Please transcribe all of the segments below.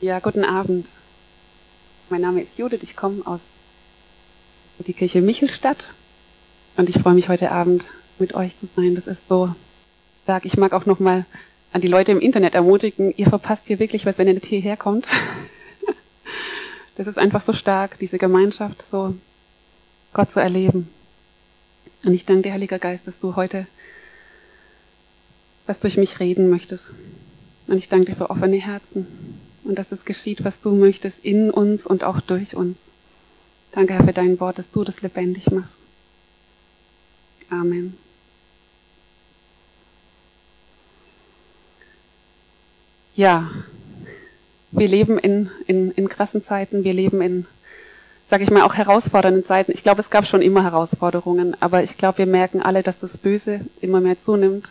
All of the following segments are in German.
Ja, guten Abend. Mein Name ist Judith, ich komme aus der Kirche Michelstadt und ich freue mich heute Abend mit euch zu sein. Das ist so stark. Ich mag auch nochmal an die Leute im Internet ermutigen, ihr verpasst hier wirklich was, wenn ihr nicht hierher kommt. Das ist einfach so stark, diese Gemeinschaft, so Gott zu erleben. Und ich danke dir, Heiliger Geist, dass du heute was durch mich reden möchtest. Und ich danke dir für offene Herzen und dass es geschieht, was du möchtest, in uns und auch durch uns. Danke, Herr, für dein Wort, dass du das lebendig machst. Amen. Ja, wir leben in, in, in krassen Zeiten, wir leben in, sage ich mal, auch herausfordernden Zeiten. Ich glaube, es gab schon immer Herausforderungen, aber ich glaube, wir merken alle, dass das Böse immer mehr zunimmt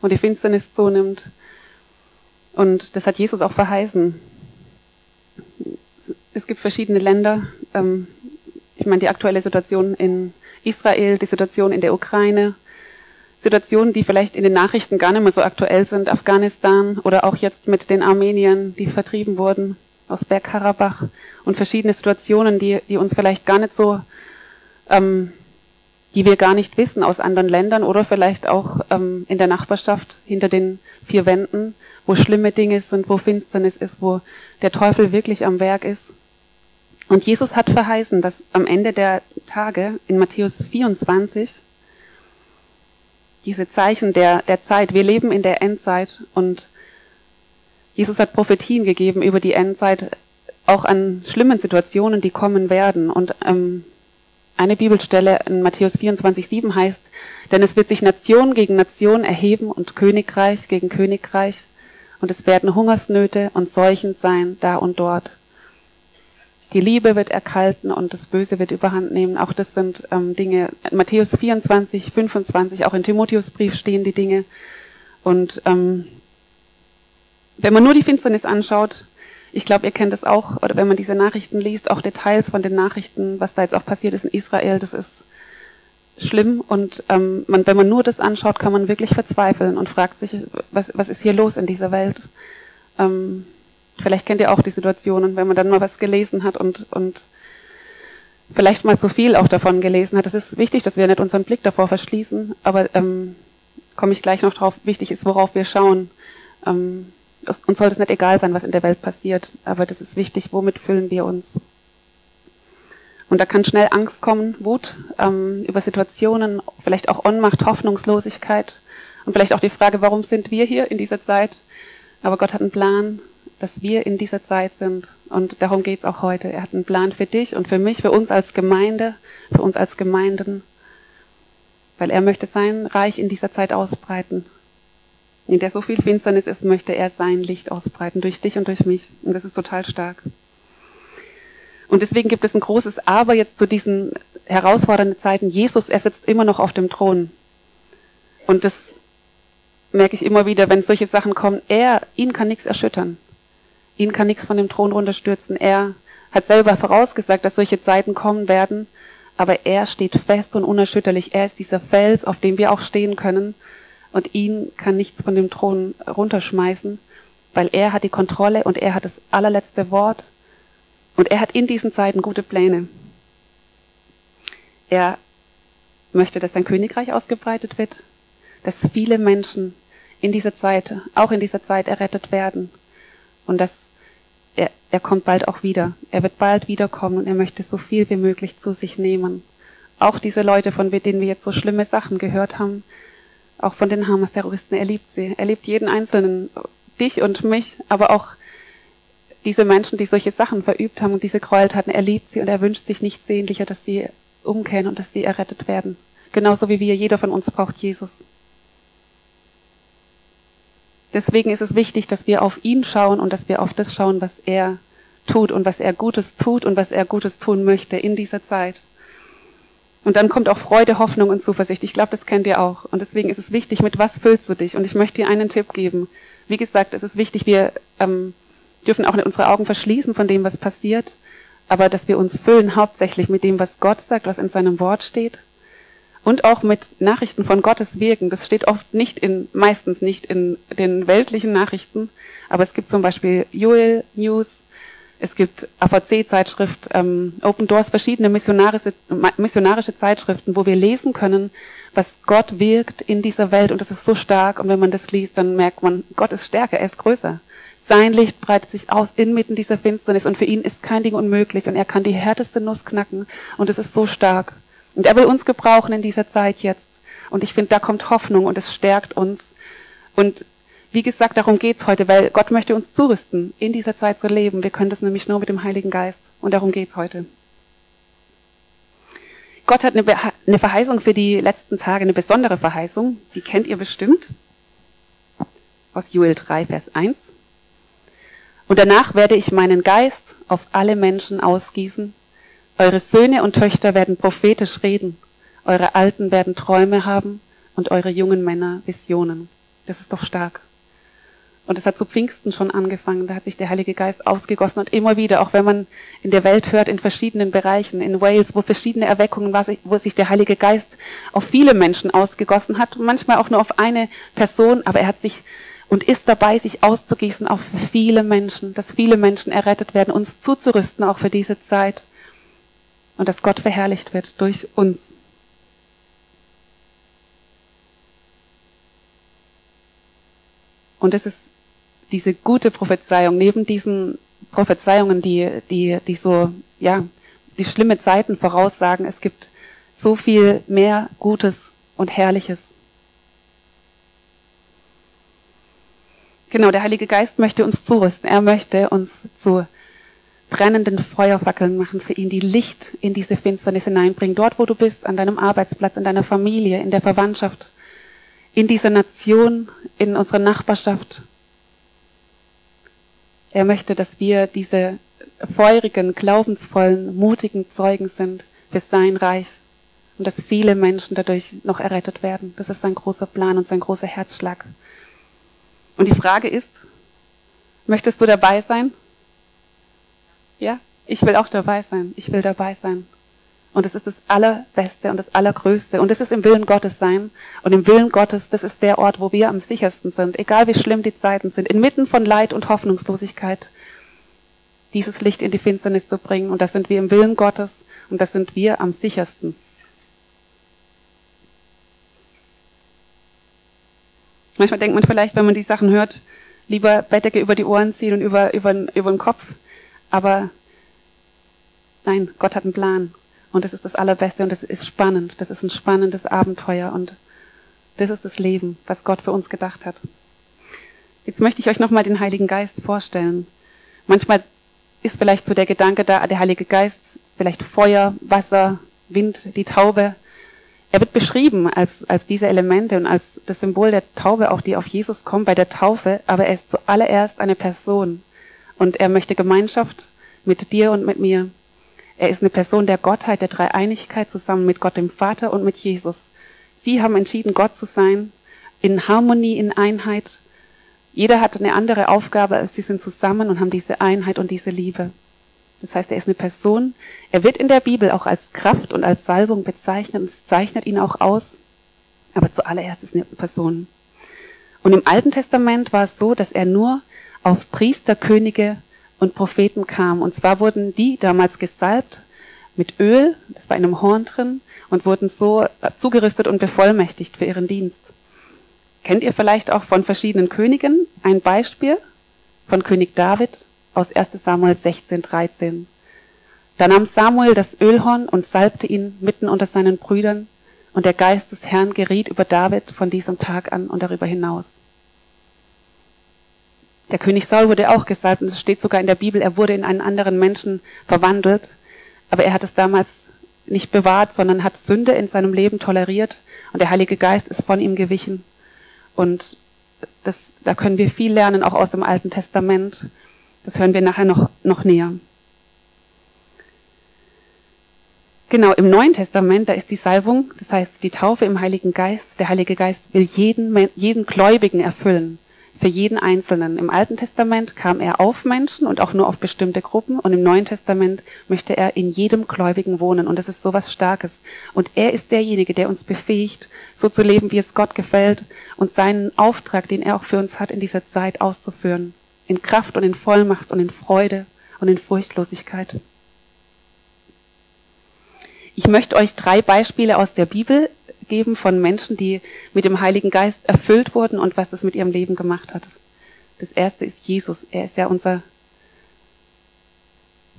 und die Finsternis zunimmt. Und das hat Jesus auch verheißen. Es gibt verschiedene Länder. Ähm, ich meine, die aktuelle Situation in Israel, die Situation in der Ukraine, Situationen, die vielleicht in den Nachrichten gar nicht mehr so aktuell sind, Afghanistan oder auch jetzt mit den Armeniern, die vertrieben wurden aus Bergkarabach und verschiedene Situationen, die, die uns vielleicht gar nicht so, ähm, die wir gar nicht wissen aus anderen Ländern oder vielleicht auch ähm, in der Nachbarschaft hinter den vier Wänden, wo schlimme Dinge sind, wo Finsternis ist, wo der Teufel wirklich am Werk ist. Und Jesus hat verheißen, dass am Ende der Tage in Matthäus 24 diese Zeichen der, der Zeit. Wir leben in der Endzeit und Jesus hat Prophetien gegeben über die Endzeit, auch an schlimmen Situationen, die kommen werden. Und ähm, eine Bibelstelle in Matthäus 24, 7 heißt, denn es wird sich Nation gegen Nation erheben und Königreich gegen Königreich und es werden Hungersnöte und Seuchen sein da und dort. Die Liebe wird erkalten und das Böse wird überhand nehmen. Auch das sind ähm, Dinge. Matthäus 24, 25, auch in Timotheusbrief stehen die Dinge. Und ähm, wenn man nur die Finsternis anschaut, ich glaube, ihr kennt es auch, oder wenn man diese Nachrichten liest, auch Details von den Nachrichten, was da jetzt auch passiert ist in Israel, das ist schlimm. Und ähm, man, wenn man nur das anschaut, kann man wirklich verzweifeln und fragt sich, was, was ist hier los in dieser Welt? Ähm, Vielleicht kennt ihr auch die Situationen, wenn man dann mal was gelesen hat und, und vielleicht mal zu viel auch davon gelesen hat. Es ist wichtig, dass wir nicht unseren Blick davor verschließen, aber ähm, komme ich gleich noch drauf. Wichtig ist, worauf wir schauen. Ähm, uns sollte es nicht egal sein, was in der Welt passiert, aber das ist wichtig, womit füllen wir uns. Und da kann schnell Angst kommen, Wut ähm, über Situationen, vielleicht auch Ohnmacht, Hoffnungslosigkeit und vielleicht auch die Frage, warum sind wir hier in dieser Zeit? Aber Gott hat einen Plan dass wir in dieser Zeit sind. Und darum geht es auch heute. Er hat einen Plan für dich und für mich, für uns als Gemeinde, für uns als Gemeinden. Weil er möchte sein Reich in dieser Zeit ausbreiten. In der so viel Finsternis ist, möchte er sein Licht ausbreiten, durch dich und durch mich. Und das ist total stark. Und deswegen gibt es ein großes Aber jetzt zu diesen herausfordernden Zeiten. Jesus, er sitzt immer noch auf dem Thron. Und das merke ich immer wieder, wenn solche Sachen kommen. Er, ihn kann nichts erschüttern. Ihn kann nichts von dem Thron runterstürzen. Er hat selber vorausgesagt, dass solche Zeiten kommen werden, aber er steht fest und unerschütterlich. Er ist dieser Fels, auf dem wir auch stehen können. Und ihn kann nichts von dem Thron runterschmeißen, weil er hat die Kontrolle und er hat das allerletzte Wort. Und er hat in diesen Zeiten gute Pläne. Er möchte, dass sein Königreich ausgebreitet wird, dass viele Menschen in dieser Zeit, auch in dieser Zeit errettet werden und dass er, er kommt bald auch wieder. Er wird bald wiederkommen und er möchte so viel wie möglich zu sich nehmen. Auch diese Leute, von denen wir jetzt so schlimme Sachen gehört haben, auch von den Hamas-Terroristen, er liebt sie. Er liebt jeden Einzelnen, dich und mich, aber auch diese Menschen, die solche Sachen verübt haben und diese Gräueltaten, er liebt sie und er wünscht sich nichts sehnlicher, dass sie umkehren und dass sie errettet werden. Genauso wie wir, jeder von uns braucht Jesus. Deswegen ist es wichtig, dass wir auf ihn schauen und dass wir auf das schauen, was er tut und was er Gutes tut und was er Gutes tun möchte in dieser Zeit. Und dann kommt auch Freude, Hoffnung und Zuversicht. Ich glaube, das kennt ihr auch. Und deswegen ist es wichtig, mit was füllst du dich? Und ich möchte dir einen Tipp geben. Wie gesagt, es ist wichtig, wir ähm, dürfen auch nicht unsere Augen verschließen von dem, was passiert, aber dass wir uns füllen hauptsächlich mit dem, was Gott sagt, was in seinem Wort steht und auch mit Nachrichten von Gottes Wirken. Das steht oft nicht in, meistens nicht in den weltlichen Nachrichten, aber es gibt zum Beispiel Joel News, es gibt AVC-Zeitschrift, ähm, Open Doors, verschiedene missionarische, missionarische Zeitschriften, wo wir lesen können, was Gott wirkt in dieser Welt und das ist so stark und wenn man das liest, dann merkt man, Gott ist stärker, er ist größer. Sein Licht breitet sich aus inmitten dieser Finsternis und für ihn ist kein Ding unmöglich und er kann die härteste Nuss knacken und es ist so stark. Und er will uns gebrauchen in dieser Zeit jetzt. Und ich finde, da kommt Hoffnung und es stärkt uns. Und wie gesagt, darum geht's heute, weil Gott möchte uns zurüsten, in dieser Zeit zu leben. Wir können das nämlich nur mit dem Heiligen Geist. Und darum geht's heute. Gott hat eine, Verheißung für die letzten Tage, eine besondere Verheißung. Die kennt ihr bestimmt. Aus Joel 3, Vers 1. Und danach werde ich meinen Geist auf alle Menschen ausgießen. Eure Söhne und Töchter werden prophetisch reden. Eure Alten werden Träume haben und eure jungen Männer Visionen. Das ist doch stark. Und es hat zu Pfingsten schon angefangen. Da hat sich der Heilige Geist ausgegossen und immer wieder, auch wenn man in der Welt hört, in verschiedenen Bereichen, in Wales, wo verschiedene Erweckungen war, wo sich der Heilige Geist auf viele Menschen ausgegossen hat, manchmal auch nur auf eine Person, aber er hat sich und ist dabei, sich auszugießen auf viele Menschen, dass viele Menschen errettet werden, uns zuzurüsten auch für diese Zeit und dass Gott verherrlicht wird durch uns. Und es ist diese gute Prophezeiung, neben diesen Prophezeiungen, die, die, die so, ja, die schlimme Zeiten voraussagen, es gibt so viel mehr Gutes und Herrliches. Genau, der Heilige Geist möchte uns zurüsten. Er möchte uns zu brennenden Feuerfackeln machen für ihn, die Licht in diese Finsternis hineinbringen. Dort, wo du bist, an deinem Arbeitsplatz, in deiner Familie, in der Verwandtschaft, in dieser Nation, in unserer Nachbarschaft, er möchte, dass wir diese feurigen, glaubensvollen, mutigen Zeugen sind für sein Reich und dass viele Menschen dadurch noch errettet werden. Das ist sein großer Plan und sein großer Herzschlag. Und die Frage ist, möchtest du dabei sein? Ja, ich will auch dabei sein. Ich will dabei sein. Und es ist das Allerbeste und das Allergrößte. Und es ist im Willen Gottes sein. Und im Willen Gottes, das ist der Ort, wo wir am sichersten sind. Egal wie schlimm die Zeiten sind. Inmitten von Leid und Hoffnungslosigkeit. Dieses Licht in die Finsternis zu bringen. Und das sind wir im Willen Gottes. Und das sind wir am sichersten. Manchmal denkt man vielleicht, wenn man die Sachen hört, lieber Bettdecke über die Ohren ziehen und über, über, über den Kopf. Aber nein, Gott hat einen Plan. Und das ist das Allerbeste und das ist spannend. Das ist ein spannendes Abenteuer und das ist das Leben, was Gott für uns gedacht hat. Jetzt möchte ich euch nochmal den Heiligen Geist vorstellen. Manchmal ist vielleicht so der Gedanke da, der Heilige Geist, vielleicht Feuer, Wasser, Wind, die Taube. Er wird beschrieben als, als diese Elemente und als das Symbol der Taube, auch die auf Jesus kommt bei der Taufe, aber er ist zuallererst eine Person und er möchte Gemeinschaft mit dir und mit mir. Er ist eine Person der Gottheit, der Dreieinigkeit zusammen mit Gott dem Vater und mit Jesus. Sie haben entschieden, Gott zu sein, in Harmonie, in Einheit. Jeder hat eine andere Aufgabe, sie sind zusammen und haben diese Einheit und diese Liebe. Das heißt, er ist eine Person. Er wird in der Bibel auch als Kraft und als Salbung bezeichnet und es zeichnet ihn auch aus. Aber zuallererst ist eine Person. Und im Alten Testament war es so, dass er nur auf Priester, Könige und Propheten kamen. Und zwar wurden die damals gesalbt mit Öl, das war in einem Horn drin, und wurden so zugerüstet und bevollmächtigt für ihren Dienst. Kennt ihr vielleicht auch von verschiedenen Königen ein Beispiel von König David aus 1 Samuel 16, 13. Da nahm Samuel das Ölhorn und salbte ihn mitten unter seinen Brüdern, und der Geist des Herrn geriet über David von diesem Tag an und darüber hinaus. Der König Saul wurde auch gesalbt und es steht sogar in der Bibel, er wurde in einen anderen Menschen verwandelt. Aber er hat es damals nicht bewahrt, sondern hat Sünde in seinem Leben toleriert und der Heilige Geist ist von ihm gewichen. Und das, da können wir viel lernen, auch aus dem Alten Testament. Das hören wir nachher noch, noch näher. Genau, im Neuen Testament, da ist die Salbung, das heißt die Taufe im Heiligen Geist. Der Heilige Geist will jeden, jeden Gläubigen erfüllen. Für jeden Einzelnen. Im Alten Testament kam er auf Menschen und auch nur auf bestimmte Gruppen und im Neuen Testament möchte er in jedem Gläubigen wohnen und das ist so was Starkes. Und er ist derjenige, der uns befähigt, so zu leben, wie es Gott gefällt und seinen Auftrag, den er auch für uns hat, in dieser Zeit auszuführen. In Kraft und in Vollmacht und in Freude und in Furchtlosigkeit. Ich möchte euch drei Beispiele aus der Bibel geben von Menschen, die mit dem Heiligen Geist erfüllt wurden und was es mit ihrem Leben gemacht hat. Das erste ist Jesus. Er ist ja unser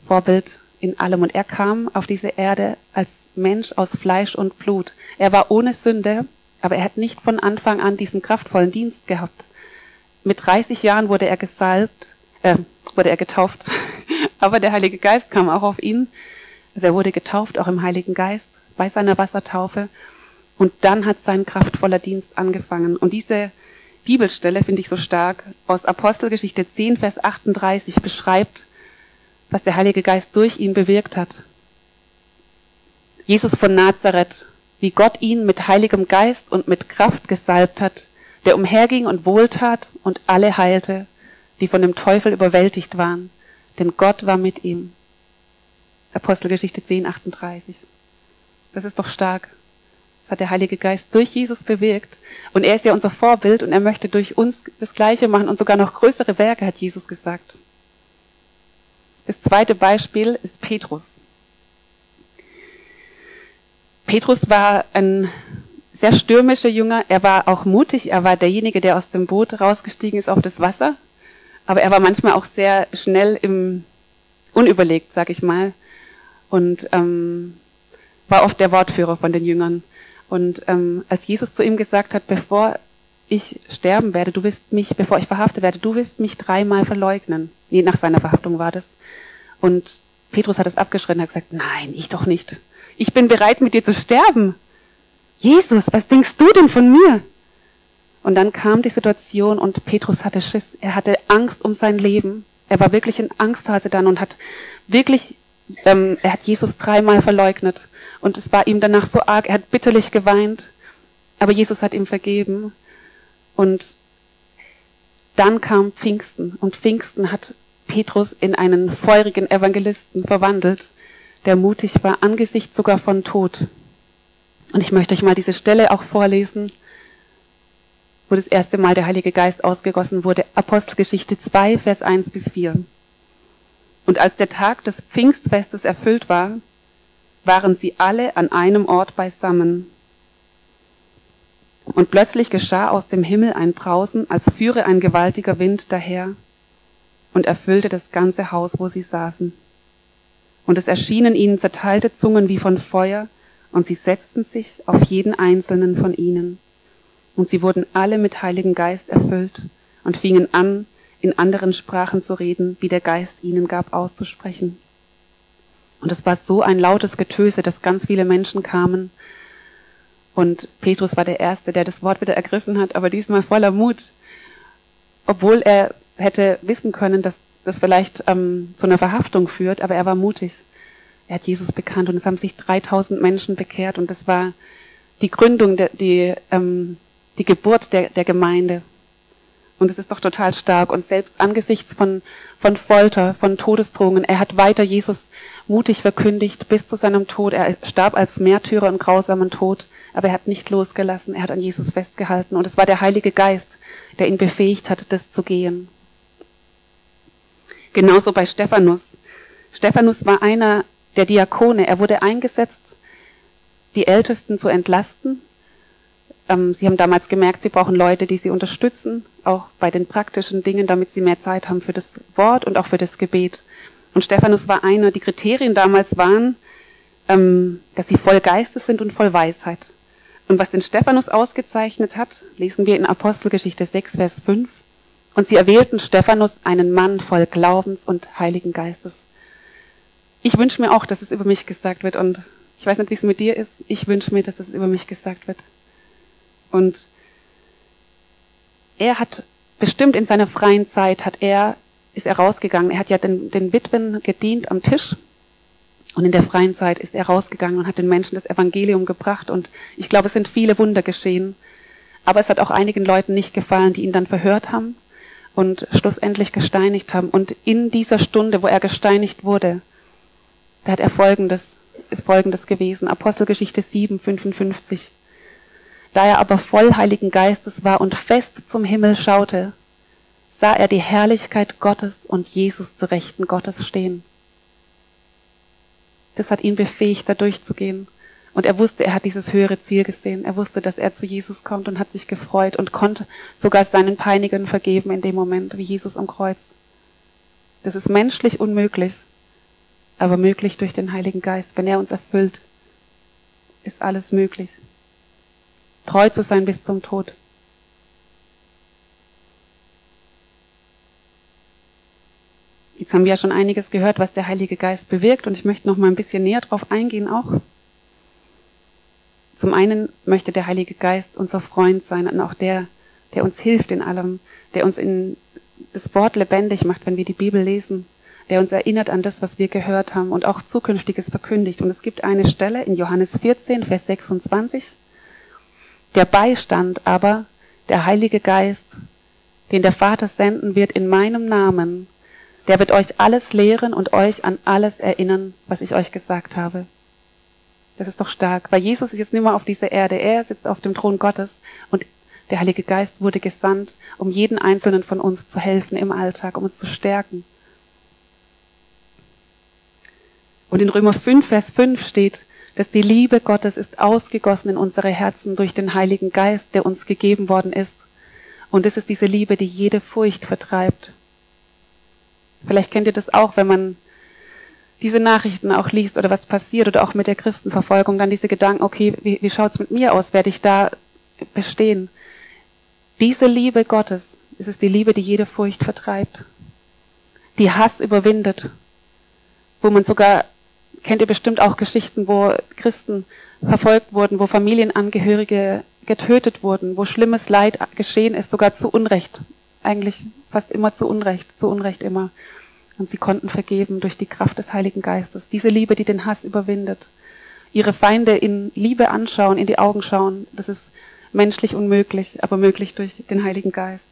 Vorbild in allem und er kam auf diese Erde als Mensch aus Fleisch und Blut. Er war ohne Sünde, aber er hat nicht von Anfang an diesen kraftvollen Dienst gehabt. Mit 30 Jahren wurde er gesalbt, äh, wurde er getauft, aber der Heilige Geist kam auch auf ihn. Also er wurde getauft, auch im Heiligen Geist, bei seiner Wassertaufe. Und dann hat sein kraftvoller Dienst angefangen. Und diese Bibelstelle finde ich so stark aus Apostelgeschichte 10, Vers 38 beschreibt, was der Heilige Geist durch ihn bewirkt hat. Jesus von Nazareth, wie Gott ihn mit heiligem Geist und mit Kraft gesalbt hat, der umherging und wohltat und alle heilte, die von dem Teufel überwältigt waren, denn Gott war mit ihm. Apostelgeschichte 10, 38. Das ist doch stark. Das hat der Heilige Geist durch Jesus bewirkt. Und er ist ja unser Vorbild und er möchte durch uns das Gleiche machen und sogar noch größere Werke, hat Jesus gesagt. Das zweite Beispiel ist Petrus. Petrus war ein sehr stürmischer Jünger. Er war auch mutig. Er war derjenige, der aus dem Boot rausgestiegen ist auf das Wasser. Aber er war manchmal auch sehr schnell im unüberlegt, sag ich mal. Und ähm, war oft der Wortführer von den Jüngern. Und ähm, als Jesus zu ihm gesagt hat, bevor ich sterben werde, du wirst mich, bevor ich verhaftet werde, du wirst mich dreimal verleugnen. Nee, nach seiner Verhaftung war das. Und Petrus hat es abgeschritten und hat gesagt, nein, ich doch nicht. Ich bin bereit, mit dir zu sterben. Jesus, was denkst du denn von mir? Und dann kam die Situation und Petrus hatte Schiss. Er hatte Angst um sein Leben. Er war wirklich in Angsthase dann und hat wirklich, ähm, er hat Jesus dreimal verleugnet. Und es war ihm danach so arg, er hat bitterlich geweint, aber Jesus hat ihm vergeben. Und dann kam Pfingsten und Pfingsten hat Petrus in einen feurigen Evangelisten verwandelt, der mutig war angesichts sogar von Tod. Und ich möchte euch mal diese Stelle auch vorlesen, wo das erste Mal der Heilige Geist ausgegossen wurde. Apostelgeschichte 2, Vers 1 bis 4. Und als der Tag des Pfingstfestes erfüllt war, waren sie alle an einem Ort beisammen. Und plötzlich geschah aus dem Himmel ein Brausen, als führe ein gewaltiger Wind daher und erfüllte das ganze Haus, wo sie saßen. Und es erschienen ihnen zerteilte Zungen wie von Feuer, und sie setzten sich auf jeden einzelnen von ihnen. Und sie wurden alle mit Heiligen Geist erfüllt und fingen an, in anderen Sprachen zu reden, wie der Geist ihnen gab auszusprechen. Und es war so ein lautes Getöse, dass ganz viele Menschen kamen. Und Petrus war der Erste, der das Wort wieder ergriffen hat, aber diesmal voller Mut. Obwohl er hätte wissen können, dass das vielleicht ähm, zu einer Verhaftung führt, aber er war mutig. Er hat Jesus bekannt und es haben sich 3000 Menschen bekehrt und das war die Gründung, der, die, ähm, die Geburt der, der Gemeinde. Und es ist doch total stark. Und selbst angesichts von, von Folter, von Todesdrohungen, er hat weiter Jesus mutig verkündigt bis zu seinem Tod. Er starb als Märtyrer und grausamen Tod, aber er hat nicht losgelassen. Er hat an Jesus festgehalten. Und es war der Heilige Geist, der ihn befähigt hat, das zu gehen. Genauso bei Stephanus. Stephanus war einer der Diakone. Er wurde eingesetzt, die Ältesten zu entlasten. Ähm, sie haben damals gemerkt, sie brauchen Leute, die sie unterstützen, auch bei den praktischen Dingen, damit sie mehr Zeit haben für das Wort und auch für das Gebet. Und Stephanus war einer, die Kriterien damals waren, ähm, dass sie voll Geistes sind und voll Weisheit. Und was den Stephanus ausgezeichnet hat, lesen wir in Apostelgeschichte 6, Vers 5. Und sie erwählten Stephanus, einen Mann voll Glaubens und Heiligen Geistes. Ich wünsche mir auch, dass es über mich gesagt wird. Und ich weiß nicht, wie es mit dir ist. Ich wünsche mir, dass es über mich gesagt wird. Und er hat bestimmt in seiner freien Zeit, hat er ist er rausgegangen. Er hat ja den, den Witwen gedient am Tisch. Und in der freien Zeit ist er rausgegangen und hat den Menschen das Evangelium gebracht. Und ich glaube, es sind viele Wunder geschehen. Aber es hat auch einigen Leuten nicht gefallen, die ihn dann verhört haben. und schlussendlich gesteinigt haben. Und in dieser Stunde, wo er gesteinigt wurde, da hat er folgendes, ist folgendes gewesen. Apostelgeschichte 7, 55. Da er aber voll Heiligen Geistes war und fest zum Himmel schaute, sah er die Herrlichkeit Gottes und Jesus zu Rechten Gottes stehen. Das hat ihn befähigt, da durchzugehen. Und er wusste, er hat dieses höhere Ziel gesehen. Er wusste, dass er zu Jesus kommt und hat sich gefreut und konnte sogar seinen Peinigern vergeben in dem Moment, wie Jesus am Kreuz. Das ist menschlich unmöglich, aber möglich durch den Heiligen Geist. Wenn er uns erfüllt, ist alles möglich. Treu zu sein bis zum Tod. Jetzt haben wir ja schon einiges gehört, was der Heilige Geist bewirkt und ich möchte noch mal ein bisschen näher drauf eingehen auch. Zum einen möchte der Heilige Geist unser Freund sein und auch der, der uns hilft in allem, der uns in das Wort lebendig macht, wenn wir die Bibel lesen, der uns erinnert an das, was wir gehört haben und auch Zukünftiges verkündigt. Und es gibt eine Stelle in Johannes 14, Vers 26. Der Beistand aber, der Heilige Geist, den der Vater senden wird in meinem Namen, der wird euch alles lehren und euch an alles erinnern, was ich euch gesagt habe. Das ist doch stark, weil Jesus ist jetzt nicht mehr auf dieser Erde. Er sitzt auf dem Thron Gottes und der Heilige Geist wurde gesandt, um jeden Einzelnen von uns zu helfen im Alltag, um uns zu stärken. Und in Römer 5, Vers 5 steht, dass die Liebe Gottes ist ausgegossen in unsere Herzen durch den Heiligen Geist, der uns gegeben worden ist. Und es ist diese Liebe, die jede Furcht vertreibt. Vielleicht kennt ihr das auch, wenn man diese Nachrichten auch liest oder was passiert oder auch mit der Christenverfolgung, dann diese Gedanken, okay, wie, wie schaut's mit mir aus? Werde ich da bestehen? Diese Liebe Gottes, ist es die Liebe, die jede Furcht vertreibt, die Hass überwindet, wo man sogar, kennt ihr bestimmt auch Geschichten, wo Christen verfolgt wurden, wo Familienangehörige getötet wurden, wo schlimmes Leid geschehen ist, sogar zu Unrecht. Eigentlich fast immer zu Unrecht, zu Unrecht immer. Und sie konnten vergeben durch die Kraft des Heiligen Geistes. Diese Liebe, die den Hass überwindet. Ihre Feinde in Liebe anschauen, in die Augen schauen, das ist menschlich unmöglich, aber möglich durch den Heiligen Geist.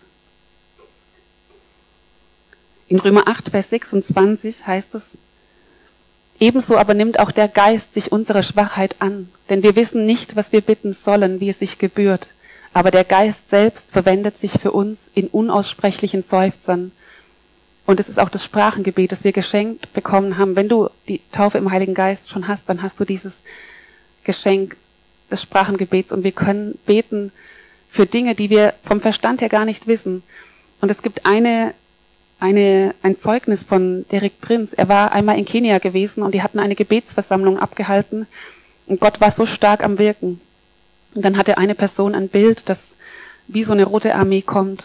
In Römer 8, Vers 26 heißt es, Ebenso aber nimmt auch der Geist sich unserer Schwachheit an, denn wir wissen nicht, was wir bitten sollen, wie es sich gebührt, aber der Geist selbst verwendet sich für uns in unaussprechlichen Seufzern, und es ist auch das Sprachengebet, das wir geschenkt bekommen haben. Wenn du die Taufe im Heiligen Geist schon hast, dann hast du dieses Geschenk des Sprachengebets und wir können beten für Dinge, die wir vom Verstand her gar nicht wissen. Und es gibt eine, eine, ein Zeugnis von Derek Prinz. Er war einmal in Kenia gewesen und die hatten eine Gebetsversammlung abgehalten und Gott war so stark am Wirken. Und dann hatte eine Person ein Bild, das wie so eine rote Armee kommt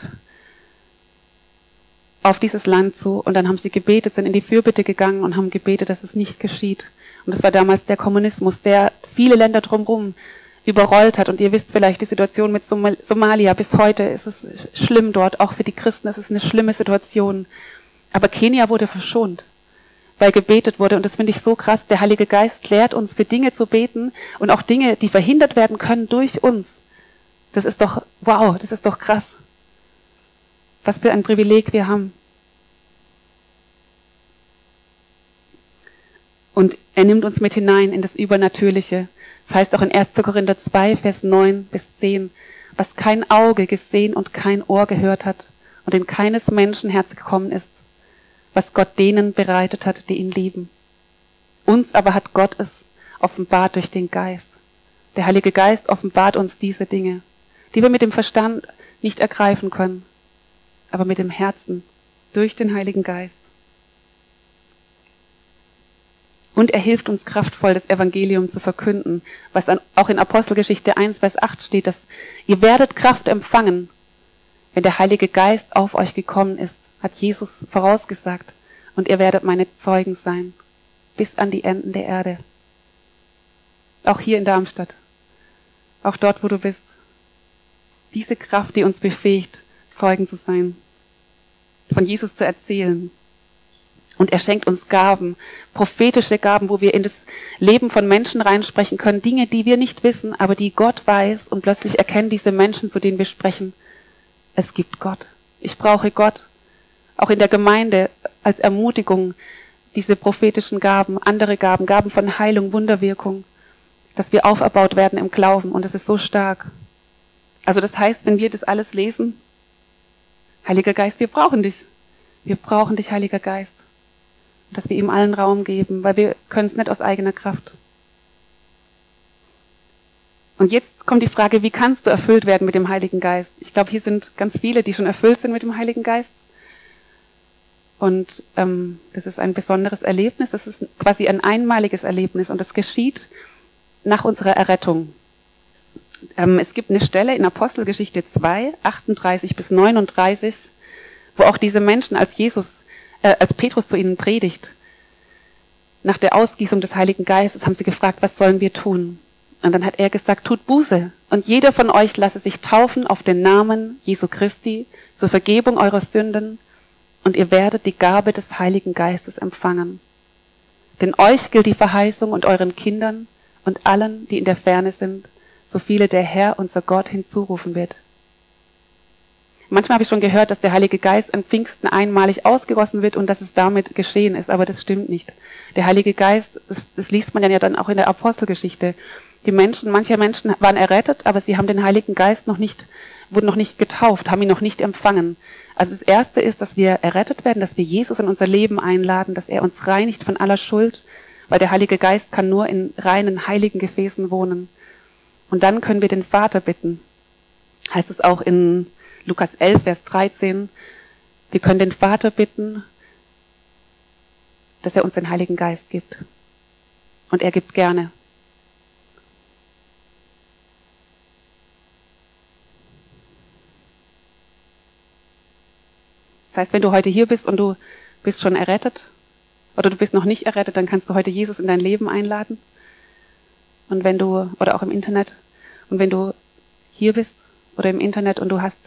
auf dieses Land zu und dann haben sie gebetet, sind in die Fürbitte gegangen und haben gebetet, dass es nicht geschieht. Und das war damals der Kommunismus, der viele Länder drumherum überrollt hat. Und ihr wisst vielleicht die Situation mit Somal Somalia. Bis heute ist es schlimm dort. Auch für die Christen ist es eine schlimme Situation. Aber Kenia wurde verschont, weil gebetet wurde. Und das finde ich so krass. Der Heilige Geist lehrt uns, für Dinge zu beten und auch Dinge, die verhindert werden können durch uns. Das ist doch, wow, das ist doch krass. Was für ein Privileg wir haben. Und er nimmt uns mit hinein in das Übernatürliche. Das heißt auch in 1. Korinther 2, Vers 9 bis 10, was kein Auge gesehen und kein Ohr gehört hat und in keines Menschen Herz gekommen ist, was Gott denen bereitet hat, die ihn lieben. Uns aber hat Gott es offenbart durch den Geist. Der Heilige Geist offenbart uns diese Dinge, die wir mit dem Verstand nicht ergreifen können aber mit dem Herzen, durch den Heiligen Geist. Und er hilft uns kraftvoll, das Evangelium zu verkünden, was auch in Apostelgeschichte 1, Vers 8 steht, dass ihr werdet Kraft empfangen, wenn der Heilige Geist auf euch gekommen ist, hat Jesus vorausgesagt, und ihr werdet meine Zeugen sein, bis an die Enden der Erde. Auch hier in Darmstadt, auch dort, wo du bist. Diese Kraft, die uns befähigt, Zeugen zu sein von Jesus zu erzählen. Und er schenkt uns Gaben, prophetische Gaben, wo wir in das Leben von Menschen reinsprechen können, Dinge, die wir nicht wissen, aber die Gott weiß und plötzlich erkennen diese Menschen, zu denen wir sprechen, es gibt Gott. Ich brauche Gott. auch in der Gemeinde als Ermutigung, diese prophetischen Gaben, andere Gaben, Gaben von Heilung, Wunderwirkung, dass wir auferbaut werden im Glauben und es ist so stark. Also das heißt, wenn wir das alles lesen, Heiliger Geist, wir brauchen dich. Wir brauchen dich, Heiliger Geist. Dass wir ihm allen Raum geben, weil wir können es nicht aus eigener Kraft. Und jetzt kommt die Frage, wie kannst du erfüllt werden mit dem Heiligen Geist? Ich glaube, hier sind ganz viele, die schon erfüllt sind mit dem Heiligen Geist. Und ähm, das ist ein besonderes Erlebnis, das ist quasi ein einmaliges Erlebnis und das geschieht nach unserer Errettung. Ähm, es gibt eine Stelle in Apostelgeschichte 2, 38 bis 39, wo auch diese Menschen, als Jesus, äh, als Petrus zu ihnen predigt, nach der Ausgießung des Heiligen Geistes, haben sie gefragt, was sollen wir tun? Und dann hat er gesagt, tut Buße. Und jeder von euch lasse sich taufen auf den Namen Jesu Christi zur Vergebung eurer Sünden und ihr werdet die Gabe des Heiligen Geistes empfangen. Denn euch gilt die Verheißung und euren Kindern und allen, die in der Ferne sind, so viele der Herr, unser Gott, hinzurufen wird. Manchmal habe ich schon gehört, dass der Heilige Geist an Pfingsten einmalig ausgegossen wird und dass es damit geschehen ist, aber das stimmt nicht. Der Heilige Geist, das, das liest man ja dann auch in der Apostelgeschichte. Die Menschen, manche Menschen waren errettet, aber sie haben den Heiligen Geist noch nicht, wurden noch nicht getauft, haben ihn noch nicht empfangen. Also das erste ist, dass wir errettet werden, dass wir Jesus in unser Leben einladen, dass er uns reinigt von aller Schuld, weil der Heilige Geist kann nur in reinen, heiligen Gefäßen wohnen. Und dann können wir den Vater bitten. Heißt es auch in Lukas 11, Vers 13. Wir können den Vater bitten, dass er uns den Heiligen Geist gibt. Und er gibt gerne. Das heißt, wenn du heute hier bist und du bist schon errettet oder du bist noch nicht errettet, dann kannst du heute Jesus in dein Leben einladen. Und wenn du, oder auch im Internet, und wenn du hier bist oder im Internet und du hast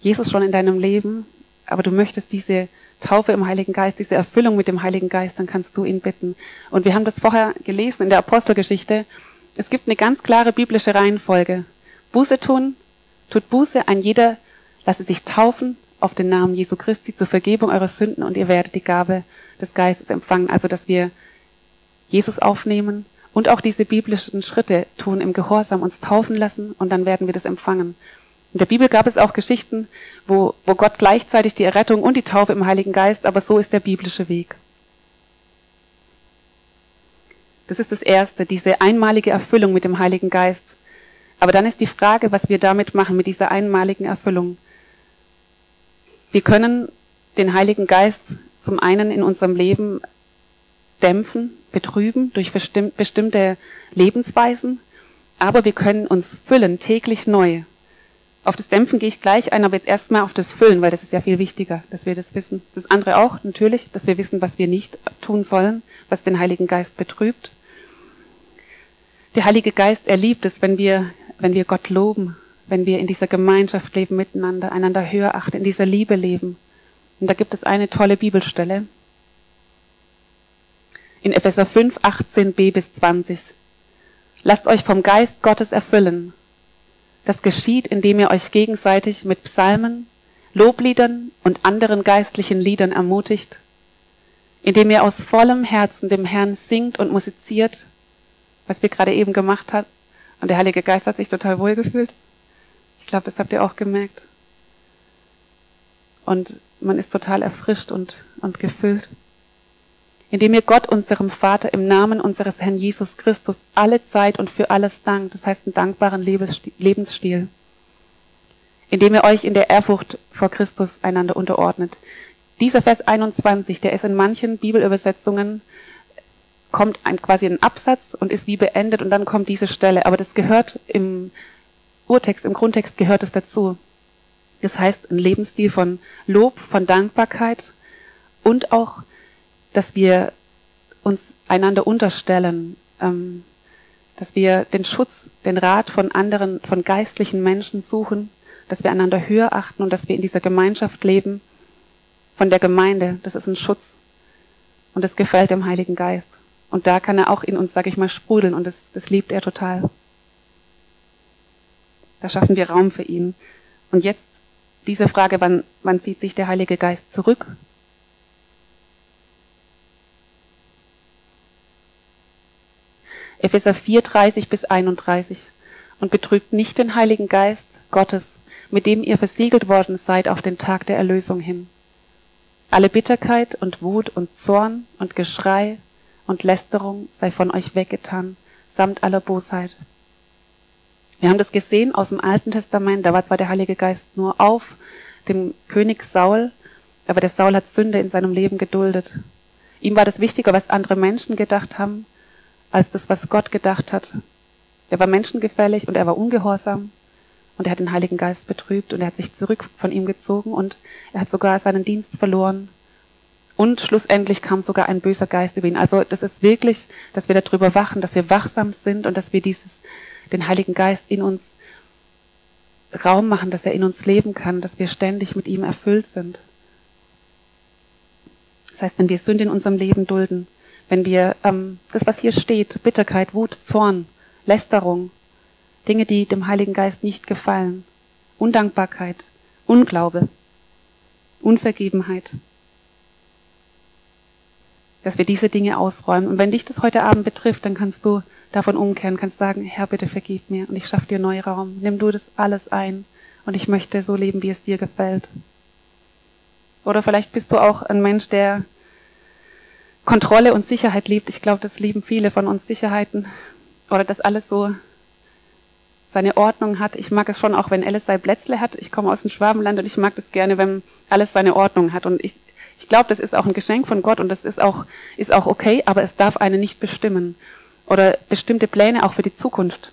Jesus schon in deinem Leben, aber du möchtest diese Taufe im Heiligen Geist, diese Erfüllung mit dem Heiligen Geist, dann kannst du ihn bitten. Und wir haben das vorher gelesen in der Apostelgeschichte. Es gibt eine ganz klare biblische Reihenfolge. Buße tun, tut Buße, ein jeder lasse sich taufen auf den Namen Jesu Christi zur Vergebung eurer Sünden und ihr werdet die Gabe des Geistes empfangen. Also, dass wir Jesus aufnehmen, und auch diese biblischen Schritte tun im Gehorsam, uns taufen lassen und dann werden wir das empfangen. In der Bibel gab es auch Geschichten, wo, wo Gott gleichzeitig die Errettung und die Taufe im Heiligen Geist, aber so ist der biblische Weg. Das ist das Erste, diese einmalige Erfüllung mit dem Heiligen Geist. Aber dann ist die Frage, was wir damit machen, mit dieser einmaligen Erfüllung. Wir können den Heiligen Geist zum einen in unserem Leben dämpfen, betrüben durch bestimmte Lebensweisen, aber wir können uns füllen täglich neu. Auf das Dämpfen gehe ich gleich ein, aber jetzt erstmal auf das Füllen, weil das ist ja viel wichtiger, dass wir das wissen. Das andere auch, natürlich, dass wir wissen, was wir nicht tun sollen, was den Heiligen Geist betrübt. Der Heilige Geist, er liebt es, wenn wir, wenn wir Gott loben, wenn wir in dieser Gemeinschaft leben miteinander, einander höher achten, in dieser Liebe leben. Und da gibt es eine tolle Bibelstelle, in Epheser 5, 18b bis 20. Lasst euch vom Geist Gottes erfüllen. Das geschieht, indem ihr euch gegenseitig mit Psalmen, Lobliedern und anderen geistlichen Liedern ermutigt, indem ihr aus vollem Herzen dem Herrn singt und musiziert, was wir gerade eben gemacht haben. Und der Heilige Geist hat sich total wohl gefühlt. Ich glaube, das habt ihr auch gemerkt. Und man ist total erfrischt und, und gefüllt indem ihr Gott, unserem Vater, im Namen unseres Herrn Jesus Christus alle Zeit und für alles dankt, das heißt einen dankbaren Lebensstil, indem ihr euch in der Ehrfurcht vor Christus einander unterordnet. Dieser Vers 21, der ist in manchen Bibelübersetzungen, kommt ein, quasi ein Absatz und ist wie beendet und dann kommt diese Stelle, aber das gehört im Urtext, im Grundtext gehört es dazu. Das heißt, ein Lebensstil von Lob, von Dankbarkeit und auch dass wir uns einander unterstellen, ähm, dass wir den Schutz, den Rat von anderen, von geistlichen Menschen suchen, dass wir einander höher achten und dass wir in dieser Gemeinschaft leben, von der Gemeinde. Das ist ein Schutz. Und das gefällt dem Heiligen Geist. Und da kann er auch in uns, sag ich mal, sprudeln und das, das liebt er total. Da schaffen wir Raum für ihn. Und jetzt diese Frage, wann, wann zieht sich der Heilige Geist zurück? Epheser 4, 30 bis 31. Und betrübt nicht den Heiligen Geist Gottes, mit dem ihr versiegelt worden seid auf den Tag der Erlösung hin. Alle Bitterkeit und Wut und Zorn und Geschrei und Lästerung sei von euch weggetan, samt aller Bosheit. Wir haben das gesehen aus dem Alten Testament, da war zwar der Heilige Geist nur auf dem König Saul, aber der Saul hat Sünde in seinem Leben geduldet. Ihm war das wichtiger, was andere Menschen gedacht haben, als das, was Gott gedacht hat. Er war menschengefällig und er war ungehorsam und er hat den Heiligen Geist betrübt und er hat sich zurück von ihm gezogen und er hat sogar seinen Dienst verloren. Und schlussendlich kam sogar ein böser Geist über ihn. Also das ist wirklich, dass wir darüber wachen, dass wir wachsam sind und dass wir dieses, den Heiligen Geist in uns Raum machen, dass er in uns leben kann, dass wir ständig mit ihm erfüllt sind. Das heißt, wenn wir Sünde in unserem Leben dulden, wenn wir ähm, das, was hier steht, Bitterkeit, Wut, Zorn, Lästerung, Dinge, die dem Heiligen Geist nicht gefallen, Undankbarkeit, Unglaube, Unvergebenheit, dass wir diese Dinge ausräumen. Und wenn dich das heute Abend betrifft, dann kannst du davon umkehren, kannst sagen, Herr, bitte vergib mir und ich schaffe dir neuen Raum. Nimm du das alles ein und ich möchte so leben, wie es dir gefällt. Oder vielleicht bist du auch ein Mensch, der Kontrolle und Sicherheit liebt. Ich glaube, das lieben viele von uns Sicherheiten. Oder dass alles so seine Ordnung hat. Ich mag es schon auch, wenn alles sei Plätzle hat. Ich komme aus dem Schwabenland und ich mag das gerne, wenn alles seine Ordnung hat. Und ich, ich glaube, das ist auch ein Geschenk von Gott und das ist auch, ist auch okay, aber es darf eine nicht bestimmen. Oder bestimmte Pläne auch für die Zukunft.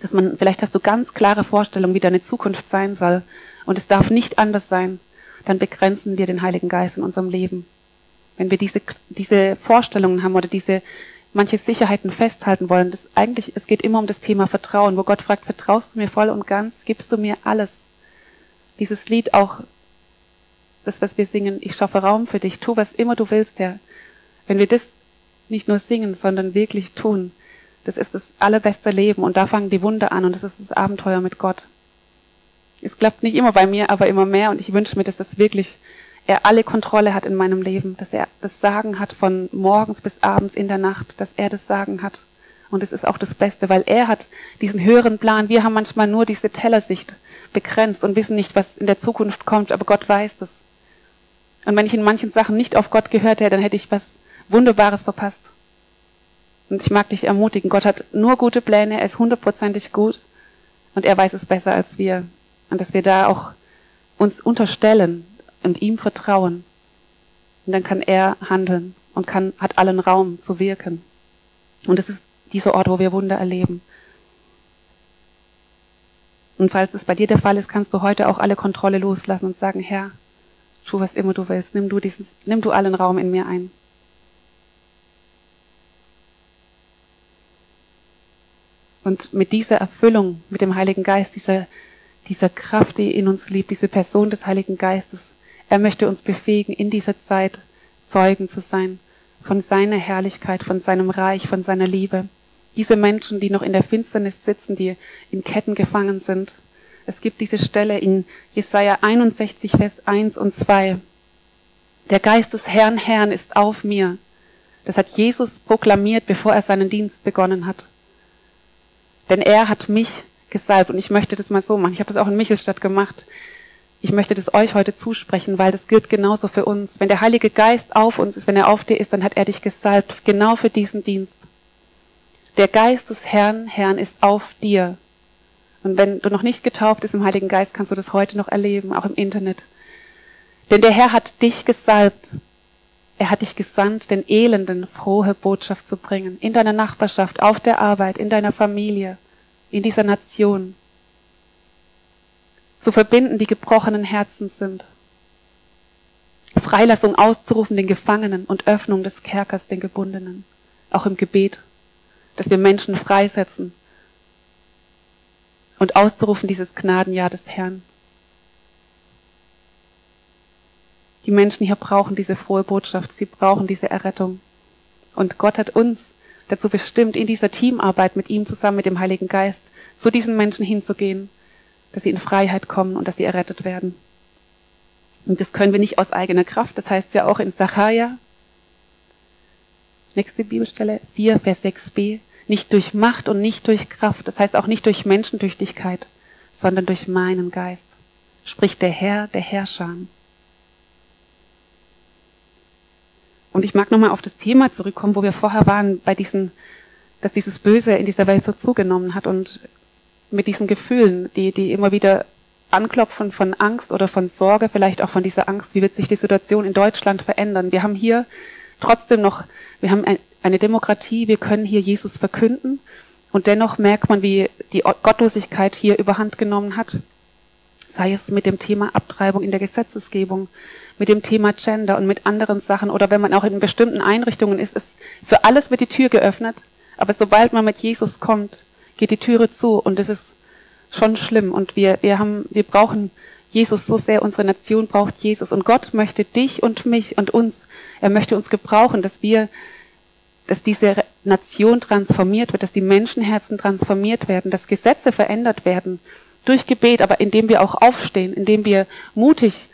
Dass man, vielleicht hast du ganz klare Vorstellungen, wie deine Zukunft sein soll. Und es darf nicht anders sein dann begrenzen wir den Heiligen Geist in unserem Leben. Wenn wir diese, diese Vorstellungen haben oder diese manche Sicherheiten festhalten wollen, das eigentlich, es geht immer um das Thema Vertrauen, wo Gott fragt, vertraust du mir voll und ganz, gibst du mir alles? Dieses Lied auch, das, was wir singen, ich schaffe Raum für dich, tu was immer du willst, Herr. Wenn wir das nicht nur singen, sondern wirklich tun, das ist das allerbeste Leben und da fangen die Wunder an und das ist das Abenteuer mit Gott. Es klappt nicht immer bei mir, aber immer mehr und ich wünsche mir, dass das wirklich er alle Kontrolle hat in meinem Leben, dass er das Sagen hat von morgens bis abends in der Nacht, dass er das Sagen hat. Und es ist auch das Beste, weil er hat diesen höheren Plan. Wir haben manchmal nur diese Tellersicht begrenzt und wissen nicht, was in der Zukunft kommt, aber Gott weiß das. Und wenn ich in manchen Sachen nicht auf Gott gehört hätte, dann hätte ich was Wunderbares verpasst. Und ich mag dich ermutigen, Gott hat nur gute Pläne, er ist hundertprozentig gut und er weiß es besser als wir. Und dass wir da auch uns unterstellen und ihm vertrauen. Und dann kann er handeln und kann, hat allen Raum zu wirken. Und es ist dieser Ort, wo wir Wunder erleben. Und falls es bei dir der Fall ist, kannst du heute auch alle Kontrolle loslassen und sagen, Herr, tu was immer du willst, nimm du dieses, nimm du allen Raum in mir ein. Und mit dieser Erfüllung, mit dem Heiligen Geist, dieser dieser Kraft, die in uns liebt, diese Person des Heiligen Geistes. Er möchte uns befähigen, in dieser Zeit Zeugen zu sein von seiner Herrlichkeit, von seinem Reich, von seiner Liebe. Diese Menschen, die noch in der Finsternis sitzen, die in Ketten gefangen sind. Es gibt diese Stelle in Jesaja 61, Vers 1 und 2. Der Geist des Herrn, Herrn ist auf mir. Das hat Jesus proklamiert, bevor er seinen Dienst begonnen hat. Denn er hat mich gesalbt. Und ich möchte das mal so machen. Ich habe das auch in Michelstadt gemacht. Ich möchte das euch heute zusprechen, weil das gilt genauso für uns. Wenn der Heilige Geist auf uns ist, wenn er auf dir ist, dann hat er dich gesalbt, genau für diesen Dienst. Der Geist des Herrn, Herrn ist auf dir. Und wenn du noch nicht getauft bist im Heiligen Geist, kannst du das heute noch erleben, auch im Internet. Denn der Herr hat dich gesalbt. Er hat dich gesandt, den Elenden frohe Botschaft zu bringen. In deiner Nachbarschaft, auf der Arbeit, in deiner Familie in dieser Nation zu verbinden, die gebrochenen Herzen sind. Freilassung auszurufen den Gefangenen und Öffnung des Kerkers den Gebundenen, auch im Gebet, dass wir Menschen freisetzen und auszurufen dieses Gnadenjahr des Herrn. Die Menschen hier brauchen diese frohe Botschaft, sie brauchen diese Errettung. Und Gott hat uns dazu bestimmt, in dieser Teamarbeit mit ihm zusammen, mit dem Heiligen Geist, zu diesen Menschen hinzugehen, dass sie in Freiheit kommen und dass sie errettet werden. Und das können wir nicht aus eigener Kraft. Das heißt ja auch in Sacharja, nächste Bibelstelle, 4, Vers 6b, Nicht durch Macht und nicht durch Kraft. Das heißt auch nicht durch Menschentüchtigkeit, sondern durch meinen Geist. Spricht der Herr, der Herrscher. Und ich mag nochmal auf das Thema zurückkommen, wo wir vorher waren, bei diesen, dass dieses Böse in dieser Welt so zugenommen hat und mit diesen Gefühlen, die, die immer wieder anklopfen von Angst oder von Sorge, vielleicht auch von dieser Angst, wie wird sich die Situation in Deutschland verändern. Wir haben hier trotzdem noch, wir haben eine Demokratie, wir können hier Jesus verkünden und dennoch merkt man, wie die Gottlosigkeit hier überhand genommen hat. Sei es mit dem Thema Abtreibung in der Gesetzesgebung, mit dem Thema Gender und mit anderen Sachen oder wenn man auch in bestimmten Einrichtungen ist, ist für alles wird die Tür geöffnet, aber sobald man mit Jesus kommt, geht die Türe zu und es ist schon schlimm. Und wir, wir haben, wir brauchen Jesus so sehr, unsere Nation braucht Jesus. Und Gott möchte dich und mich und uns, er möchte uns gebrauchen, dass wir, dass diese Nation transformiert wird, dass die Menschenherzen transformiert werden, dass Gesetze verändert werden durch Gebet, aber indem wir auch aufstehen, indem wir mutig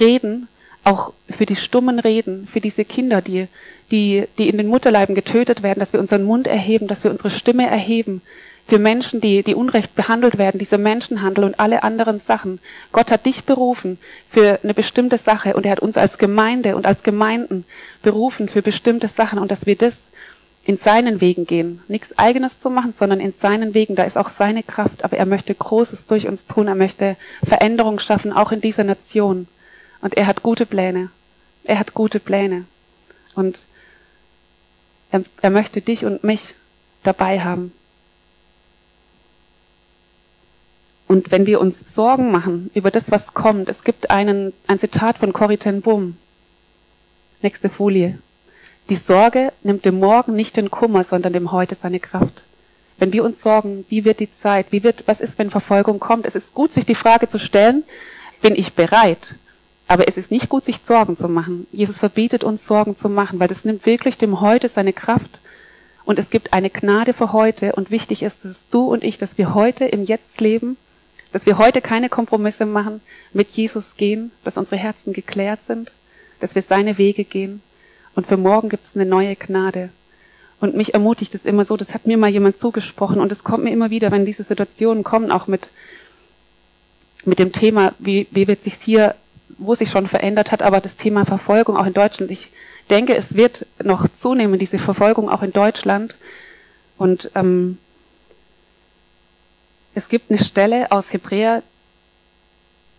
reden, auch für die stummen reden, für diese Kinder, die, die, die in den Mutterleiben getötet werden, dass wir unseren Mund erheben, dass wir unsere Stimme erheben, für Menschen, die, die unrecht behandelt werden, dieser Menschenhandel und alle anderen Sachen. Gott hat dich berufen für eine bestimmte Sache und er hat uns als Gemeinde und als Gemeinden berufen für bestimmte Sachen und dass wir das in seinen Wegen gehen. Nichts eigenes zu machen, sondern in seinen Wegen. Da ist auch seine Kraft, aber er möchte Großes durch uns tun. Er möchte Veränderung schaffen, auch in dieser Nation. Und er hat gute Pläne. Er hat gute Pläne. Und er, er möchte dich und mich dabei haben. Und wenn wir uns Sorgen machen über das, was kommt, es gibt einen, ein Zitat von Corrie ten Boom. Nächste Folie. Die Sorge nimmt dem Morgen nicht den Kummer, sondern dem Heute seine Kraft. Wenn wir uns sorgen, wie wird die Zeit, wie wird, was ist, wenn Verfolgung kommt? Es ist gut, sich die Frage zu stellen, bin ich bereit? Aber es ist nicht gut, sich Sorgen zu machen. Jesus verbietet uns, Sorgen zu machen, weil das nimmt wirklich dem Heute seine Kraft. Und es gibt eine Gnade für heute. Und wichtig ist, dass du und ich, dass wir heute im Jetzt leben dass wir heute keine Kompromisse machen, mit Jesus gehen, dass unsere Herzen geklärt sind, dass wir seine Wege gehen. Und für morgen gibt es eine neue Gnade. Und mich ermutigt es immer so, das hat mir mal jemand zugesprochen und es kommt mir immer wieder, wenn diese Situationen kommen, auch mit, mit dem Thema, wie, wie wird sich hier, wo sich schon verändert hat, aber das Thema Verfolgung auch in Deutschland. Ich denke, es wird noch zunehmen, diese Verfolgung auch in Deutschland. Und ähm, es gibt eine Stelle aus Hebräer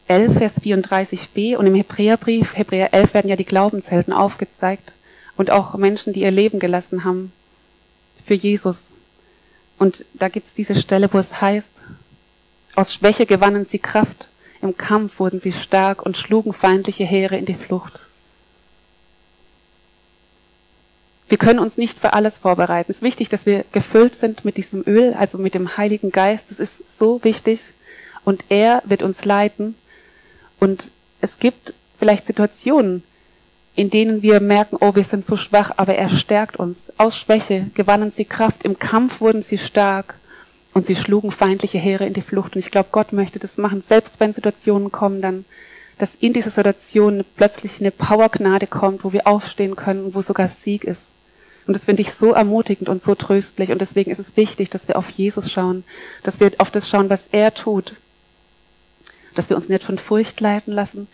11, Vers 34b und im Hebräerbrief, Hebräer 11 werden ja die Glaubenshelden aufgezeigt und auch Menschen, die ihr Leben gelassen haben für Jesus. Und da gibt es diese Stelle, wo es heißt, aus Schwäche gewannen sie Kraft, im Kampf wurden sie stark und schlugen feindliche Heere in die Flucht. Wir können uns nicht für alles vorbereiten. Es ist wichtig, dass wir gefüllt sind mit diesem Öl, also mit dem Heiligen Geist. Das ist so wichtig. Und er wird uns leiten. Und es gibt vielleicht Situationen, in denen wir merken, oh, wir sind so schwach, aber er stärkt uns. Aus Schwäche gewannen sie Kraft, im Kampf wurden sie stark und sie schlugen feindliche Heere in die Flucht. Und ich glaube, Gott möchte das machen, selbst wenn Situationen kommen, dann, dass in dieser Situation plötzlich eine Powergnade kommt, wo wir aufstehen können, wo sogar Sieg ist. Und das finde ich so ermutigend und so tröstlich. Und deswegen ist es wichtig, dass wir auf Jesus schauen, dass wir auf das schauen, was er tut. Dass wir uns nicht von Furcht leiten lassen,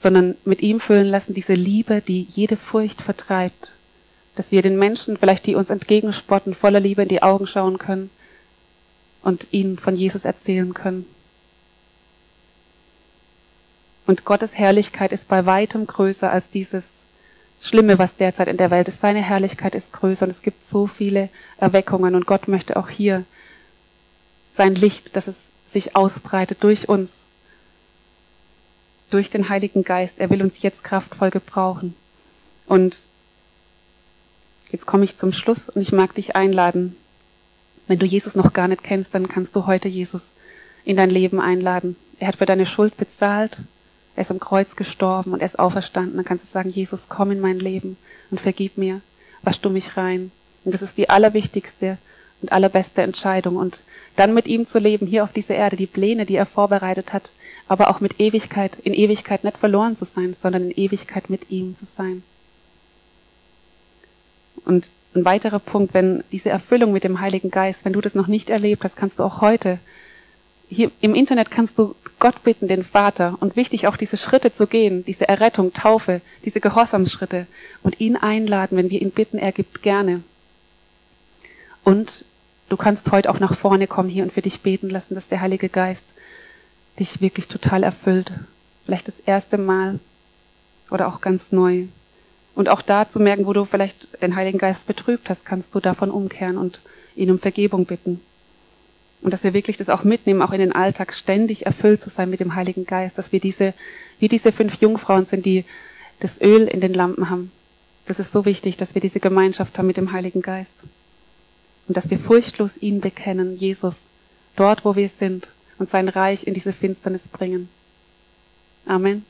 sondern mit ihm füllen lassen, diese Liebe, die jede Furcht vertreibt. Dass wir den Menschen, vielleicht die uns entgegenspotten, voller Liebe in die Augen schauen können und ihnen von Jesus erzählen können. Und Gottes Herrlichkeit ist bei weitem größer als dieses Schlimme, was derzeit in der Welt ist. Seine Herrlichkeit ist größer und es gibt so viele Erweckungen und Gott möchte auch hier sein Licht, dass es sich ausbreitet durch uns, durch den Heiligen Geist. Er will uns jetzt kraftvoll gebrauchen. Und jetzt komme ich zum Schluss und ich mag dich einladen. Wenn du Jesus noch gar nicht kennst, dann kannst du heute Jesus in dein Leben einladen. Er hat für deine Schuld bezahlt er ist am Kreuz gestorben und er ist auferstanden. Dann kannst du sagen, Jesus, komm in mein Leben und vergib mir, wasch du mich rein. Und das ist die allerwichtigste und allerbeste Entscheidung. Und dann mit ihm zu leben, hier auf dieser Erde, die Pläne, die er vorbereitet hat, aber auch mit Ewigkeit, in Ewigkeit nicht verloren zu sein, sondern in Ewigkeit mit ihm zu sein. Und ein weiterer Punkt, wenn diese Erfüllung mit dem Heiligen Geist, wenn du das noch nicht erlebt hast, kannst du auch heute hier im Internet kannst du Gott bitten, den Vater, und wichtig auch diese Schritte zu gehen, diese Errettung, Taufe, diese Gehorsamsschritte und ihn einladen, wenn wir ihn bitten, er gibt gerne. Und du kannst heute auch nach vorne kommen hier und für dich beten lassen, dass der Heilige Geist dich wirklich total erfüllt. Vielleicht das erste Mal oder auch ganz neu. Und auch da zu merken, wo du vielleicht den Heiligen Geist betrübt hast, kannst du davon umkehren und ihn um Vergebung bitten. Und dass wir wirklich das auch mitnehmen, auch in den Alltag ständig erfüllt zu sein mit dem Heiligen Geist, dass wir diese, wie diese fünf Jungfrauen sind, die das Öl in den Lampen haben. Das ist so wichtig, dass wir diese Gemeinschaft haben mit dem Heiligen Geist. Und dass wir furchtlos ihn bekennen, Jesus, dort wo wir sind und sein Reich in diese Finsternis bringen. Amen.